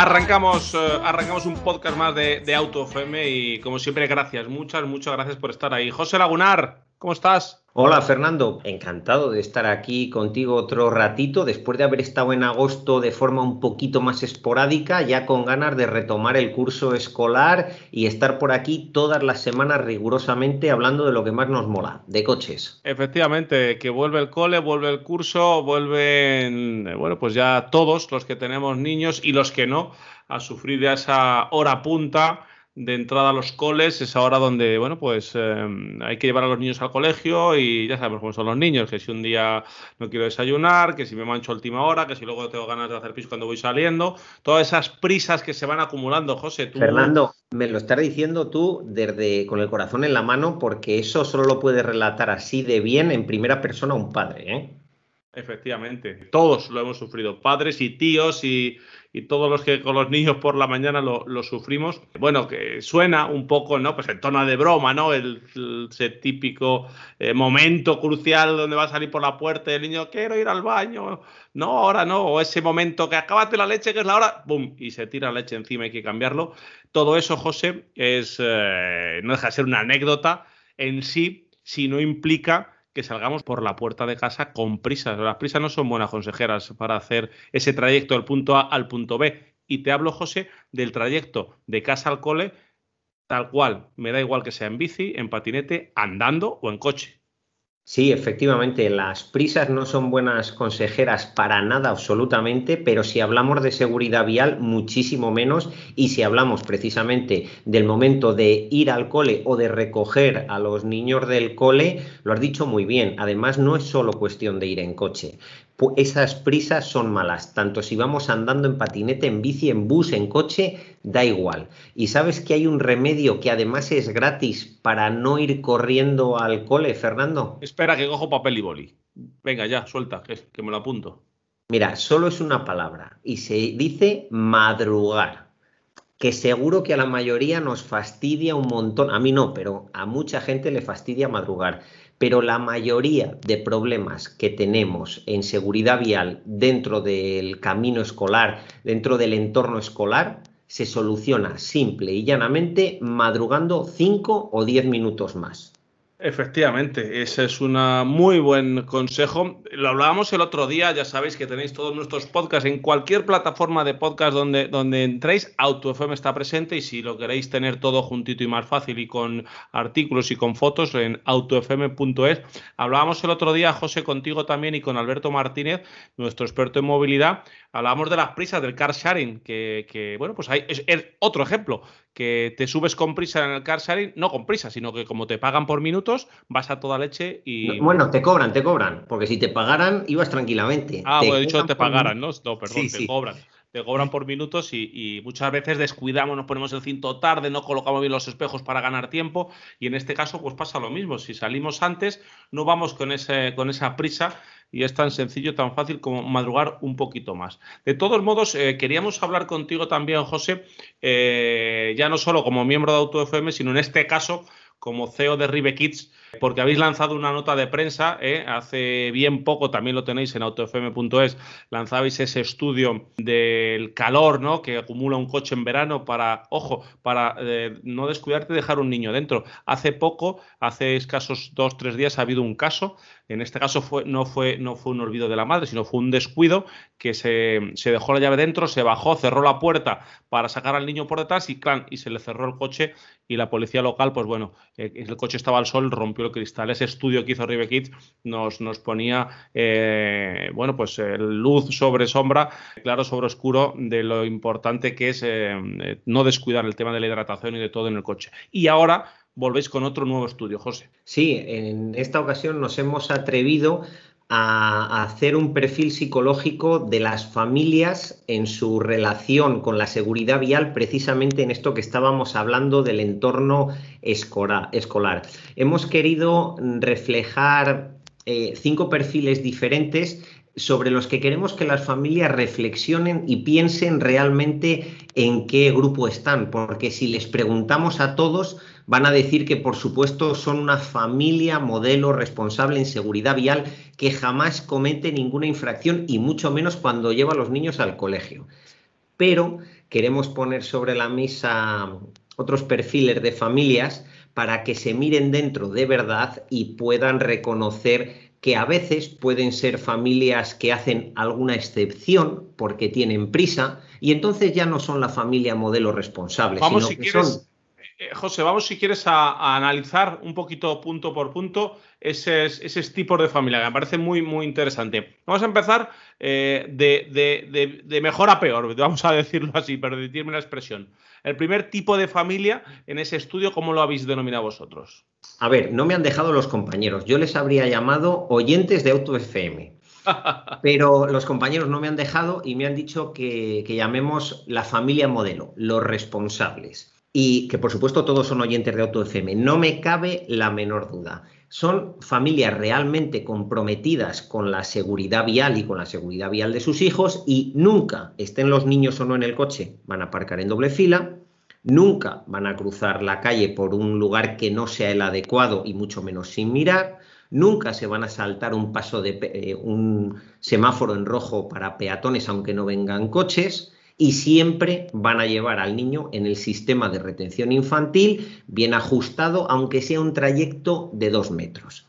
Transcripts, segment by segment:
Arrancamos, eh, arrancamos un podcast más de, de Auto FM y como siempre gracias, muchas, muchas gracias por estar ahí. José Lagunar, ¿cómo estás? Hola Fernando, encantado de estar aquí contigo otro ratito, después de haber estado en agosto de forma un poquito más esporádica, ya con ganas de retomar el curso escolar y estar por aquí todas las semanas rigurosamente hablando de lo que más nos mola, de coches. Efectivamente, que vuelve el cole, vuelve el curso, vuelven, eh, bueno, pues ya todos los que tenemos niños y los que no, a sufrir de esa hora punta de entrada a los coles, es ahora donde, bueno, pues eh, hay que llevar a los niños al colegio y ya sabemos cómo son los niños, que si un día no quiero desayunar, que si me mancho a última hora, que si luego tengo ganas de hacer pis cuando voy saliendo, todas esas prisas que se van acumulando, José. Tú... Fernando, me lo estás diciendo tú desde con el corazón en la mano, porque eso solo lo puede relatar así de bien en primera persona un padre, ¿eh? Efectivamente, todos lo hemos sufrido, padres y tíos y, y todos los que con los niños por la mañana lo, sufrimos. Bueno, que suena un poco, ¿no? Pues en tono de broma, ¿no? El, ese típico eh, momento crucial donde va a salir por la puerta el niño, quiero ir al baño, no, ahora no, o ese momento que acabate la leche, que es la hora, ¡bum! Y se tira la leche encima, hay que cambiarlo. Todo eso, José, es, eh, no deja de ser una anécdota en sí, si no implica que salgamos por la puerta de casa con prisas. Las prisas no son buenas consejeras para hacer ese trayecto del punto A al punto B. Y te hablo, José, del trayecto de casa al cole, tal cual. Me da igual que sea en bici, en patinete, andando o en coche. Sí, efectivamente, las prisas no son buenas consejeras para nada absolutamente, pero si hablamos de seguridad vial, muchísimo menos, y si hablamos precisamente del momento de ir al cole o de recoger a los niños del cole, lo has dicho muy bien, además no es solo cuestión de ir en coche. Esas prisas son malas, tanto si vamos andando en patinete, en bici, en bus, en coche, da igual. Y sabes que hay un remedio que además es gratis para no ir corriendo al cole, Fernando. Espera, que cojo papel y boli. Venga, ya, suelta, que, que me lo apunto. Mira, solo es una palabra y se dice madrugar. Que seguro que a la mayoría nos fastidia un montón. A mí no, pero a mucha gente le fastidia madrugar pero la mayoría de problemas que tenemos en seguridad vial dentro del camino escolar, dentro del entorno escolar, se soluciona simple y llanamente madrugando 5 o 10 minutos más. Efectivamente, ese es un muy buen consejo. Lo hablábamos el otro día, ya sabéis que tenéis todos nuestros podcasts en cualquier plataforma de podcast donde, donde entréis, AutoFM está presente y si lo queréis tener todo juntito y más fácil y con artículos y con fotos en autofm.es. Hablábamos el otro día, José, contigo también y con Alberto Martínez, nuestro experto en movilidad, hablábamos de las prisas del car sharing, que, que bueno, pues hay, es, es otro ejemplo, que te subes con prisa en el car sharing, no con prisa, sino que como te pagan por minutos, vas a toda leche y... Bueno, te cobran, te cobran, porque si te pagaran, ibas tranquilamente. Ah, bueno, he dicho te por- pagaran, ¿no? No, perdón, Sí, te sí. cobran. Te cobran por minutos y, y muchas veces descuidamos, nos ponemos el cinto tarde, no colocamos bien los espejos para ganar tiempo y en este caso pues pasa lo mismo. Si salimos antes, no vamos con, ese, con esa prisa y es tan sencillo, tan fácil como madrugar un poquito más. De todos modos, eh, queríamos hablar contigo también, José, eh, ya no solo como miembro de AutoFM, sino en este caso como CEO de Rive Kids, porque habéis lanzado una nota de prensa ¿eh? hace bien poco, también lo tenéis en autofm.es, lanzabais ese estudio del calor ¿no? que acumula un coche en verano para, ojo, para eh, no descuidarte de dejar un niño dentro. Hace poco, hace escasos dos, tres días, ha habido un caso en este caso fue, no fue un olvido de la madre, sino fue un descuido que se, dejó la llave dentro, se bajó, cerró la puerta para sacar al niño por detrás y, clan, y se le cerró el coche y la policía local, pues bueno, eh, el coche estaba al sol, rompió cristal. Ese estudio que hizo Rive nos, nos ponía, eh, bueno, pues eh, luz sobre sombra, claro sobre oscuro de lo importante que es no descuidar el tema de la hidratación y de todo en el coche. Y ahora volvéis con otro nuevo estudio, José. Sí, en esta ocasión nos hemos atrevido a hacer un perfil psicológico de las familias en su relación con la seguridad vial, precisamente en esto que estábamos hablando del entorno escolar. Hemos querido reflejar eh, cinco perfiles diferentes sobre los que queremos que las familias reflexionen y piensen realmente en qué grupo están, porque si les preguntamos a todos, van a decir que por supuesto son una familia modelo responsable en seguridad vial que jamás comete ninguna infracción y mucho menos cuando lleva a los niños al colegio. Pero queremos poner sobre la mesa otros perfiles de familias para que se miren dentro de verdad y puedan reconocer que a veces pueden ser familias que hacen alguna excepción porque tienen prisa y entonces ya no son la familia modelo responsable. Vamos, si quieres, eh, José, vamos si quieres a, analizar un poquito punto por punto esos, tipos de familia, que me parece muy, muy interesante. Vamos a empezar eh, de, de, mejor a peor, vamos a decirlo así, permitirme la expresión. El primer tipo de familia en ese estudio, ¿cómo lo habéis denominado vosotros? A ver, no me han dejado los compañeros. Yo les habría llamado oyentes de Auto FM. Pero los compañeros no me han dejado y me han dicho que, llamemos la familia modelo, los responsables. Y que por supuesto todos son oyentes de Auto FM. No me cabe la menor duda. Son familias realmente comprometidas con la seguridad vial y con la seguridad vial de sus hijos y nunca, estén los niños o no en el coche, van a aparcar en doble fila, nunca van a cruzar la calle por un lugar que no sea el adecuado y mucho menos sin mirar, nunca se van a saltar un paso de eh, un semáforo en rojo para peatones aunque no vengan coches y siempre van a llevar al niño en el sistema de retención infantil bien ajustado aunque sea un trayecto de dos metros.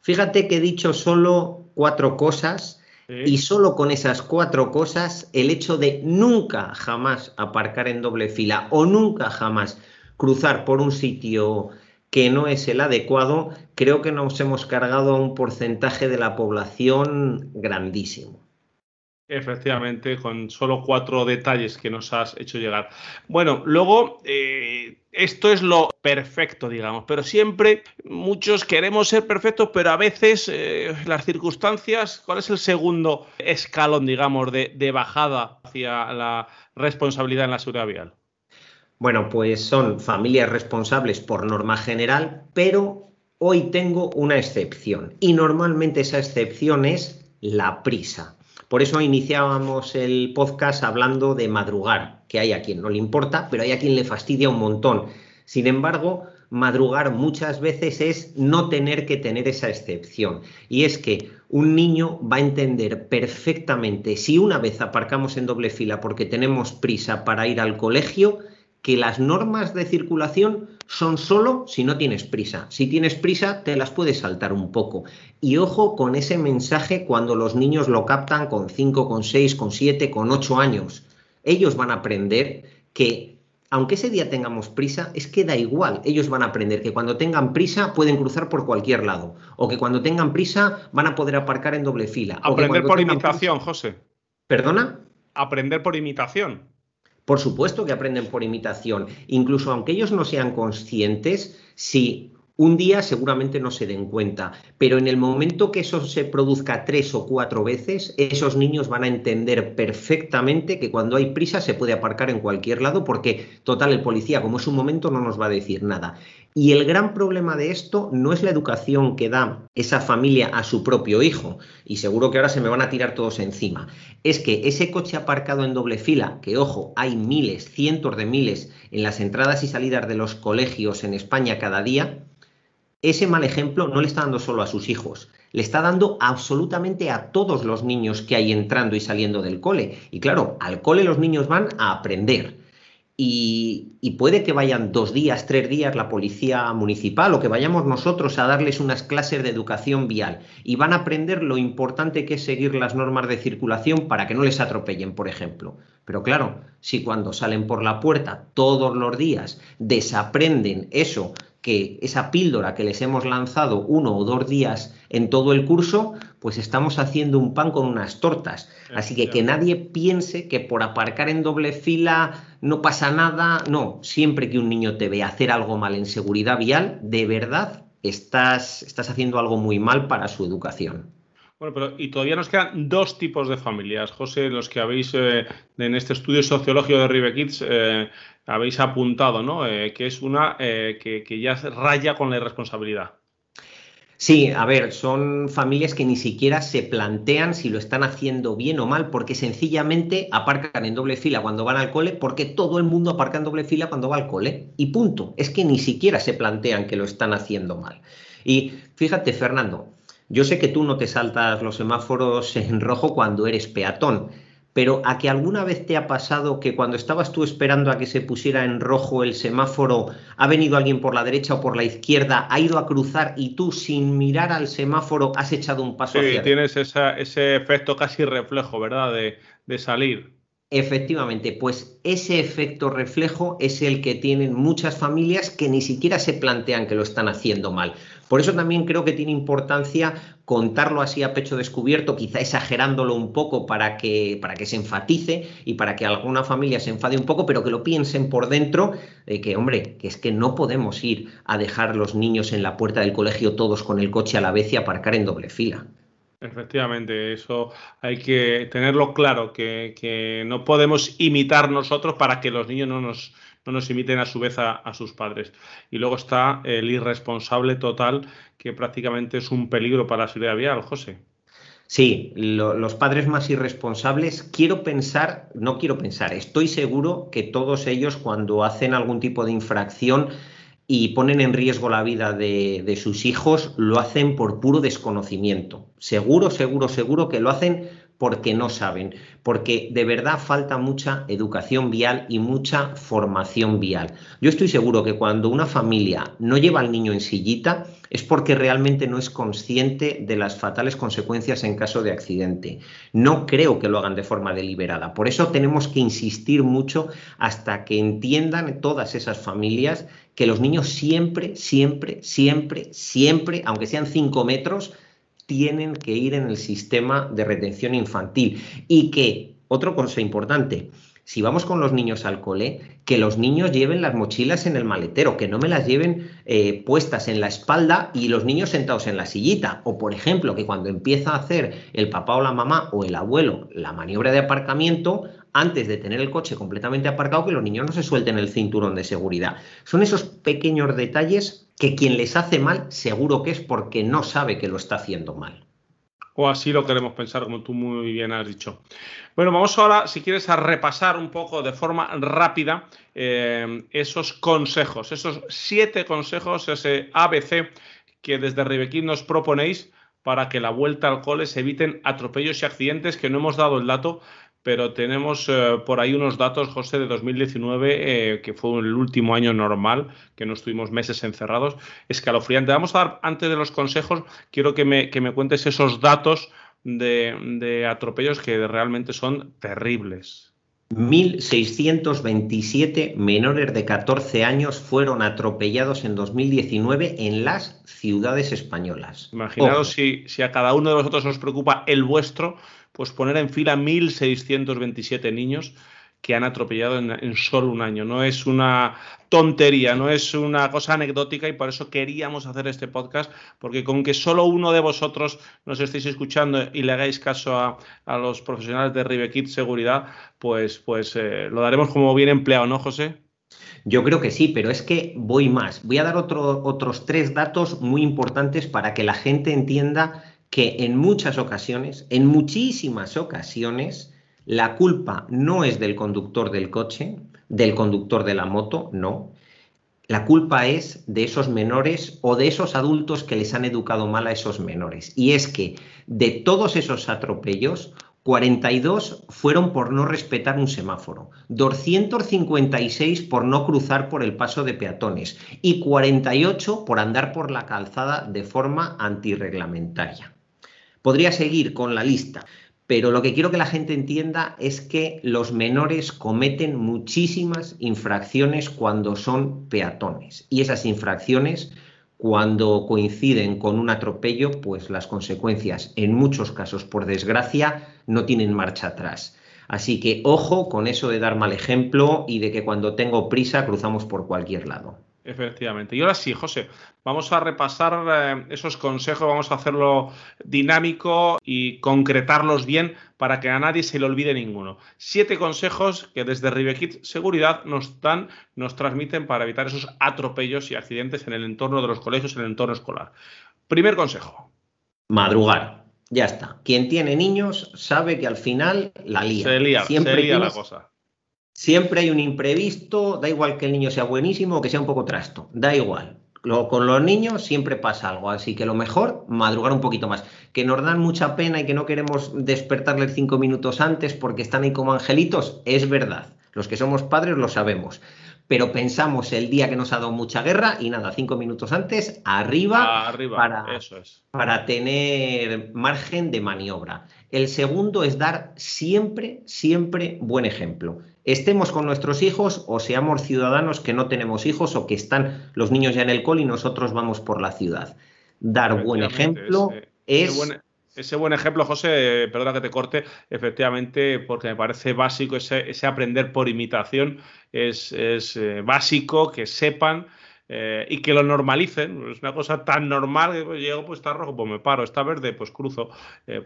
Fíjate que he dicho solo cuatro cosas y solo con esas cuatro cosas, el hecho de nunca jamás aparcar en doble fila o nunca jamás cruzar por un sitio que no es el adecuado, creo que nos hemos cargado a un porcentaje de la población grandísimo. Efectivamente, con solo cuatro detalles que nos has hecho llegar. Bueno, luego, eh, esto es lo perfecto, digamos, pero siempre muchos queremos ser perfectos, pero a veces eh, las circunstancias, ¿cuál es el segundo escalón, digamos, de, de bajada hacia la responsabilidad en la seguridad vial? Bueno, pues son familias responsables por norma general, pero hoy tengo una excepción y normalmente esa excepción es la prisa. Por eso iniciábamos el podcast hablando de madrugar, que hay a quien no le importa, pero hay a quien le fastidia un montón. Sin embargo, madrugar muchas veces es no tener que tener esa excepción. Y es que un niño va a entender perfectamente si una vez aparcamos en doble fila porque tenemos prisa para ir al colegio, que las normas de circulación son solo si no tienes prisa. Si tienes prisa, te las puedes saltar un poco. Y ojo con ese mensaje cuando los niños lo captan con 5, con 6, con 7, con 8 años. Ellos van a aprender que, aunque ese día tengamos prisa, es que da igual. Ellos van a aprender que cuando tengan prisa pueden cruzar por cualquier lado. O que cuando tengan prisa van a poder aparcar en doble fila. Aprender por imitación, José. ¿Perdona? Aprender por imitación. Por supuesto que aprenden por imitación. Incluso aunque ellos no sean conscientes, si un día seguramente no se den cuenta, pero en el momento que eso se produzca tres o cuatro veces, esos niños van a entender perfectamente que cuando hay prisa se puede aparcar en cualquier lado porque, total, el policía, como es un momento, no nos va a decir nada. Y el gran problema de esto no es la educación que da esa familia a su propio hijo, y seguro que ahora se me van a tirar todos encima, es que ese coche aparcado en doble fila, que ojo, hay miles, cientos de miles en las entradas y salidas de los colegios en España cada día, ese mal ejemplo no le está dando solo a sus hijos, le está dando absolutamente a todos los niños que hay entrando y saliendo del cole. Y claro, al cole los niños van a aprender. Y, puede que vayan dos días, tres días la policía municipal o que vayamos nosotros a darles unas clases de educación vial y van a aprender lo importante que es seguir las normas de circulación para que no les atropellen, por ejemplo. Pero claro, si cuando salen por la puerta todos los días desaprenden eso que esa píldora que les hemos lanzado uno o dos días en todo el curso, pues estamos haciendo un pan con unas tortas. Así que que nadie piense que por aparcar en doble fila no pasa nada. No, siempre que un niño te ve hacer algo mal en seguridad vial, de verdad estás, estás haciendo algo muy mal para su educación. Bueno, pero y todavía nos quedan dos tipos de familias, José, los que habéis eh, en este estudio sociológico de Rive Kids eh, habéis apuntado, ¿no? Eh, que es una que, que, ya raya con la irresponsabilidad. Sí, a ver, son familias que ni siquiera se plantean si lo están haciendo bien o mal, porque sencillamente aparcan en doble fila cuando van al cole, porque todo el mundo aparca en doble fila cuando va al cole. Y punto. Es que ni siquiera se plantean que lo están haciendo mal. Y fíjate, Fernando, yo sé que tú no te saltas los semáforos en rojo cuando eres peatón, pero ¿a que alguna vez te ha pasado que cuando estabas tú esperando a que se pusiera en rojo el semáforo, ha venido alguien por la derecha o por la izquierda, ha ido a cruzar y tú sin mirar al semáforo has echado un paso sí, hacia tienes ese efecto casi reflejo, ¿verdad? De, de salir. Efectivamente, pues ese efecto reflejo es el que tienen muchas familias que ni siquiera se plantean que lo están haciendo mal. Por eso también creo que tiene importancia contarlo así a pecho descubierto, quizá exagerándolo un poco para que, para que se enfatice y para que alguna familia se enfade un poco, pero que lo piensen por dentro, de que, hombre, que es que no podemos ir a dejar los niños en la puerta del colegio todos con el coche a la vez y aparcar en doble fila. Efectivamente, eso hay que tenerlo claro, que, no podemos imitar nosotros para que los niños no nos, no nos imiten a su vez a, sus padres. Y luego está el irresponsable total, que prácticamente es un peligro para la seguridad vial, José. Sí, los padres más irresponsables, quiero pensar, no quiero pensar, estoy seguro que todos ellos cuando hacen algún tipo de infracción y ponen en riesgo la vida de, de, sus hijos, lo hacen por puro desconocimiento. Seguro, seguro, seguro que lo hacen porque no saben, porque de verdad falta mucha educación vial y mucha formación vial. Yo estoy seguro que cuando una familia no lleva al niño en sillita es porque realmente no es consciente de las fatales consecuencias en caso de accidente. No creo que lo hagan de forma deliberada. Por eso tenemos que insistir mucho hasta que entiendan todas esas familias que los niños siempre, siempre, siempre, siempre, aunque sean cinco metros, tienen que ir en el sistema de retención infantil. Y que, otra cosa importante, si vamos con los niños al cole, que los niños lleven las mochilas en el maletero, que no me las lleven eh, puestas en la espalda y los niños sentados en la sillita. O, por ejemplo, que cuando empieza a hacer el papá o la mamá o el abuelo la maniobra de aparcamiento, antes de tener el coche completamente aparcado, que los niños no se suelten el cinturón de seguridad. Son esos pequeños detalles que quien les hace mal seguro que es porque no sabe que lo está haciendo mal. O así lo queremos pensar, como tú muy bien has dicho. Bueno, vamos ahora, si quieres, a repasar un poco de forma rápida eh, esos consejos, esos siete consejos, ese ABC que desde Ribequín nos proponéis para que la vuelta al cole se eviten atropellos y accidentes, que no hemos dado el dato, pero tenemos eh, por ahí unos datos, José, de 2019, eh, que fue el último año normal, que no estuvimos meses encerrados, escalofriante. Vamos a dar, antes de los consejos, quiero que me, que me cuentes esos datos de, de atropellos que realmente son terribles. 1.627 menores de 14 años fueron atropellados en 2019 en las ciudades españolas. Imaginaos si, si, a cada uno de vosotros os preocupa el vuestro, pues poner en fila 1.627 niños que han atropellado en, solo un año. No es una tontería, no es una cosa anecdótica y por eso queríamos hacer este podcast, porque con que solo uno de vosotros nos estéis escuchando y le hagáis caso a, los profesionales de Ribekit Seguridad, pues, pues eh, lo daremos como bien empleado, ¿no, José? Yo creo que sí, pero es que voy más. Voy a dar otros tres datos muy importantes para que la gente entienda que en muchas ocasiones, en muchísimas ocasiones, la culpa no es del conductor del coche, del conductor de la moto, no. La culpa es de esos menores o de esos adultos que les han educado mal a esos menores. Y es que de todos esos atropellos, 42 fueron por no respetar un semáforo, 256 por no cruzar por el paso de peatones y 48 por andar por la calzada de forma antirreglamentaria. Podría seguir con la lista, pero lo que quiero que la gente entienda es que los menores cometen muchísimas infracciones cuando son peatones y esas infracciones cuando coinciden con un atropello, pues las consecuencias, en muchos casos, por desgracia, no tienen marcha atrás. Así que ojo con eso de dar mal ejemplo y de que cuando tengo prisa cruzamos por cualquier lado. Efectivamente. Y ahora sí, José, vamos a repasar eh, esos consejos, vamos a hacerlo dinámico y concretarlos bien para que a nadie se le olvide ninguno. Siete consejos que desde Ribekit Seguridad nos dan, nos transmiten para evitar esos atropellos y accidentes en el entorno de los colegios, en el entorno escolar. Primer consejo. Madrugar. Ya está. Quien tiene niños sabe que al final la lía. Se lía, Siempre se lía la cosa. Siempre hay un imprevisto, da igual que el niño sea buenísimo o que sea un poco trasto, da igual. Con los niños siempre pasa algo, así que lo mejor, madrugar un poquito más. Que nos dan mucha pena y que no queremos despertarles cinco minutos antes porque están ahí como angelitos, es verdad. Los que somos padres lo sabemos. Pero pensamos el día que nos ha dado mucha guerra y nada, cinco minutos antes, arriba, Arriba, para- eso es. para tener margen de maniobra. El segundo es dar siempre, siempre buen ejemplo. Estemos con nuestros hijos o seamos ciudadanos que no tenemos hijos o que están los niños ya en el cole y nosotros vamos por la ciudad. Dar buen ejemplo ese- es... ese buen- ese buen ejemplo, José, eh, perdona que te corte, efectivamente, porque me parece básico ese, aprender por imitación, es, eh, básico que sepan eh, y que lo normalicen. Es una cosa tan normal que pues, llego, pues está rojo, pues me paro, está verde, pues cruzo,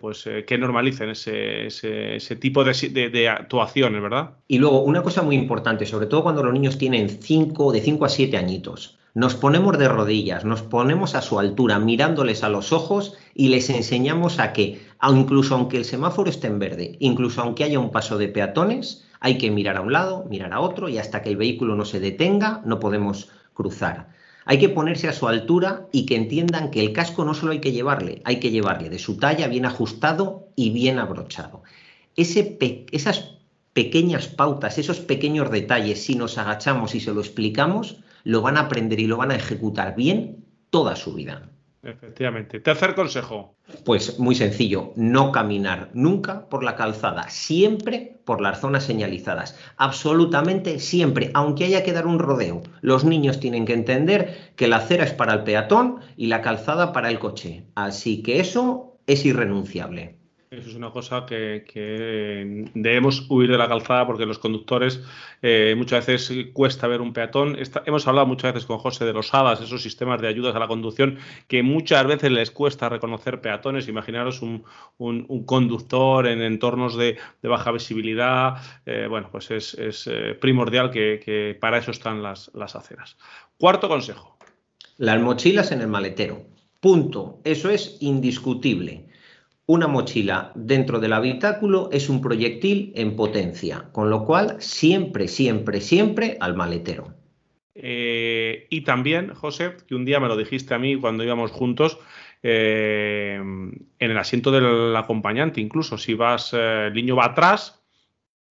pues que normalicen ese, tipo de, actuaciones, ¿verdad? Y luego, una cosa muy importante, sobre todo cuando los niños tienen cinco, de 5 a 7 añitos, nos ponemos de rodillas, nos ponemos a su altura, mirándoles a los ojos y les enseñamos a que, incluso aunque el semáforo esté en verde, incluso aunque haya un paso de peatones, hay que mirar a un lado, mirar a otro y hasta que el vehículo no se detenga, no podemos cruzar. Hay que ponerse a su altura y que entiendan que el casco no solo hay que llevarle, hay que llevarle de su talla, bien ajustado y bien abrochado. Esas pequeñas pautas, esos pequeños detalles, si nos agachamos y se lo explicamos, lo van a aprender y lo van a ejecutar bien toda su vida. Efectivamente. Tercer consejo. Pues muy sencillo, no caminar nunca por la calzada, siempre por las zonas señalizadas, absolutamente siempre, aunque haya que dar un rodeo. Los niños tienen que entender que la acera es para el peatón y la calzada para el coche, así que eso es irrenunciable. Eso es una cosa que, debemos huir de la calzada porque los conductores eh, muchas veces cuesta ver un peatón. Hemos hablado muchas veces con José de los HADAS, esos sistemas de ayudas a la conducción, que muchas veces les cuesta reconocer peatones. Imaginaros un, un- conductor en entornos de, baja visibilidad. eh, bueno, pues es, eh, primordial que, para eso están las aceras. Cuarto consejo. Las mochilas en el maletero. Punto. Eso es indiscutible. Una mochila dentro del habitáculo es un proyectil en potencia, con lo cual siempre, siempre, siempre al maletero. Eh, y también, José, que un día me lo dijiste a mí cuando íbamos juntos, eh, en el asiento del acompañante, incluso si vas, eh, el niño va atrás,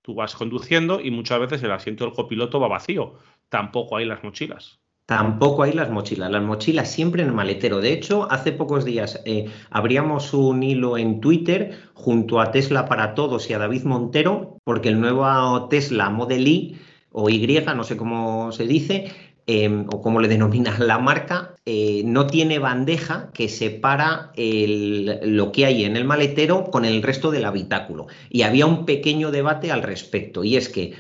tú vas conduciendo y muchas veces el asiento del copiloto va vacío. Tampoco hay las mochilas. Tampoco hay las mochilas, las mochilas siempre en el maletero. De hecho, hace pocos días eh, abríamos un hilo en Twitter junto a Tesla para Todos y a David Montero, porque el nuevo Tesla Model Y o Y, no sé cómo se dice, eh, o cómo le denomina la marca, eh, no tiene bandeja que separa el- lo que hay en el maletero con el resto del habitáculo. Y había un pequeño debate al respecto, y es que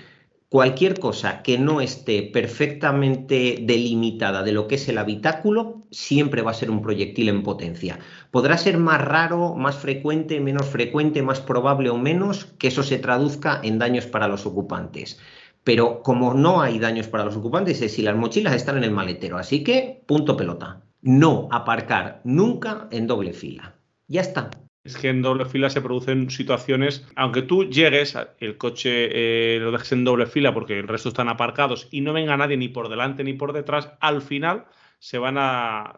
cualquier cosa que no esté perfectamente delimitada de lo que es el habitáculo siempre va a ser un proyectil en potencia. Podrá ser más raro, más frecuente, menos frecuente, más probable o menos que eso se traduzca en daños para los ocupantes. Pero como no hay daños para los ocupantes es si las mochilas están en el maletero. Así que, punto pelota. No aparcar nunca en doble fila. Ya está. Es que en doble fila se producen situaciones, aunque tú llegues, el coche eh, lo dejes en doble fila porque el resto están aparcados y no venga nadie ni por delante ni por detrás, al final se van a,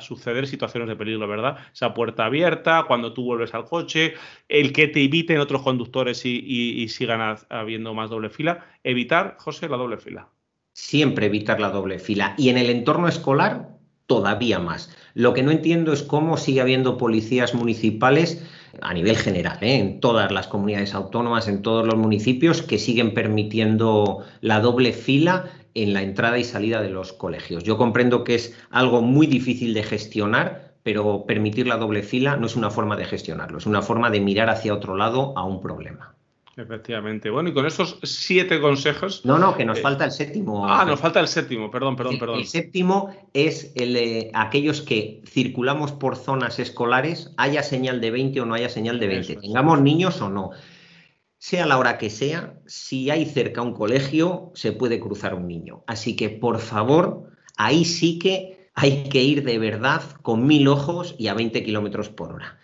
suceder situaciones de peligro, ¿verdad? Esa puerta abierta, cuando tú vuelves al coche, el que te eviten otros conductores y, sigan habiendo más doble fila. Evitar, José, la doble fila. Siempre evitar la doble fila. Y en el entorno escolar, todavía más. Lo que no entiendo es cómo sigue habiendo policías municipales a nivel general, ¿eh? en todas las comunidades autónomas, en todos los municipios, que siguen permitiendo la doble fila en la entrada y salida de los colegios. Yo comprendo que es algo muy difícil de gestionar, pero permitir la doble fila no es una forma de gestionarlo, es una forma de mirar hacia otro lado a un problema. Efectivamente. Bueno, y con esos siete consejos. No, no, que nos eh, falta el séptimo. Ah, nos falta el séptimo, perdón, perdón, perdón. El séptimo es el, aquellos que circulamos por zonas escolares, haya señal de 20 o no haya señal de 20, tengamos niños o no. Sea la hora que sea, si hay cerca un colegio, se puede cruzar un niño. Así que, por favor, ahí sí que hay que ir de verdad con mil ojos y a 20 kilómetros por hora.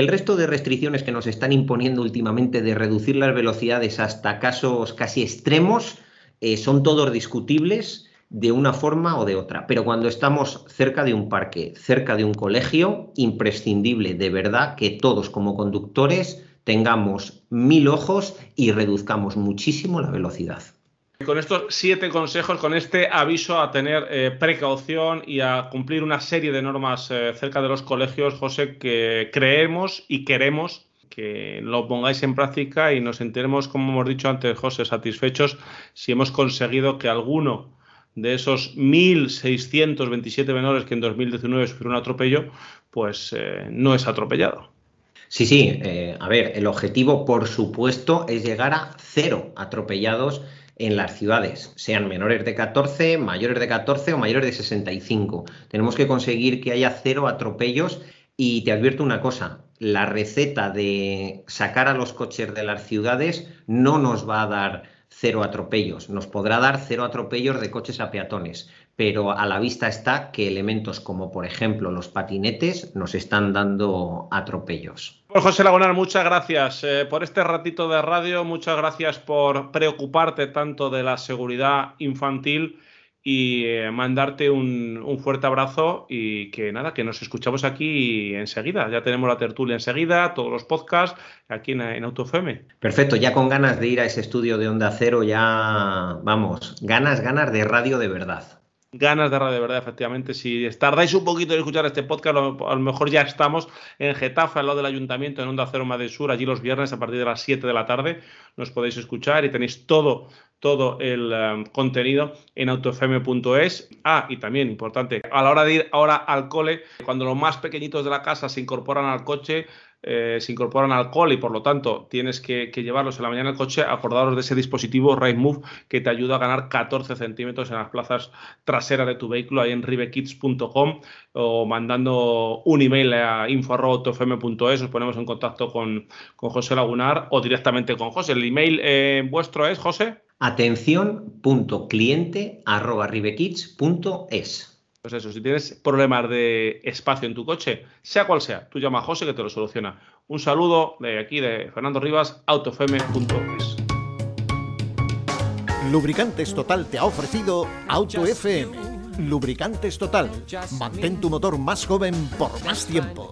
El resto de restricciones que nos están imponiendo últimamente de reducir las velocidades hasta casos casi extremos eh, son todos discutibles de una forma o de otra. Pero cuando estamos cerca de un parque, cerca de un colegio, imprescindible de verdad que todos como conductores tengamos mil ojos y reduzcamos muchísimo la velocidad. Con estos siete consejos, con este aviso a tener eh, precaución y a cumplir una serie de normas eh, cerca de los colegios, José, que creemos y queremos que lo pongáis en práctica y nos enteremos, como hemos dicho antes, José, satisfechos si hemos conseguido que alguno de esos 1.627 menores que en 2019 sufrieron un atropello, pues eh, no es atropellado. Sí, sí, a ver, el objetivo, por supuesto, es llegar a cero atropellados en las ciudades, sean menores de 14, mayores de 14 o mayores de 65. Tenemos que conseguir que haya cero atropellos y te advierto una cosa, la receta de sacar a los coches de las ciudades no nos va a dar cero atropellos, nos podrá dar cero atropellos de coches a peatones, pero a la vista está que elementos como por ejemplo los patinetes nos están dando atropellos. Pues José Lagunar, muchas gracias eh, por este ratito de radio, muchas gracias por preocuparte tanto de la seguridad infantil y eh, mandarte un, fuerte abrazo y que nada, que nos escuchamos aquí enseguida. Ya tenemos la tertulia enseguida, todos los podcasts aquí en, en AutoFM. Perfecto, ya con ganas de ir a ese estudio de Onda Cero, ya vamos, ganas, ganas de radio de verdad ganas de radio verdad, efectivamente. Si tardáis un poquito en escuchar este podcast, a lo, mejor ya estamos en Getafe, al lado del ayuntamiento, en Onda Cero Madrid Sur, allí los viernes a partir de las 7 de la tarde. Nos podéis escuchar y tenéis todo, todo el um, contenido en autofm.es. Ah, y también importante, a la hora de ir ahora al cole, cuando los más pequeñitos de la casa se incorporan al coche, eh, se incorporan alcohol y por lo tanto tienes que, llevarlos en la mañana al coche, acordaros de ese dispositivo Ride Move que te ayuda a ganar 14 centímetros en las plazas traseras de tu vehículo ahí en ribekids.com o mandando un email a info.autofm.es, os ponemos en contacto con, José Lagunar o directamente con José. El email eh, vuestro es, José. Atención.cliente.ribekids.es pues eso, si tienes problemas de espacio en tu coche, sea cual sea, tú llama a José que te lo soluciona. Un saludo de aquí de Fernando Rivas, autofm.es. Lubricantes Total te ha ofrecido Auto FM. Lubricantes Total. Mantén tu motor más joven por más tiempo.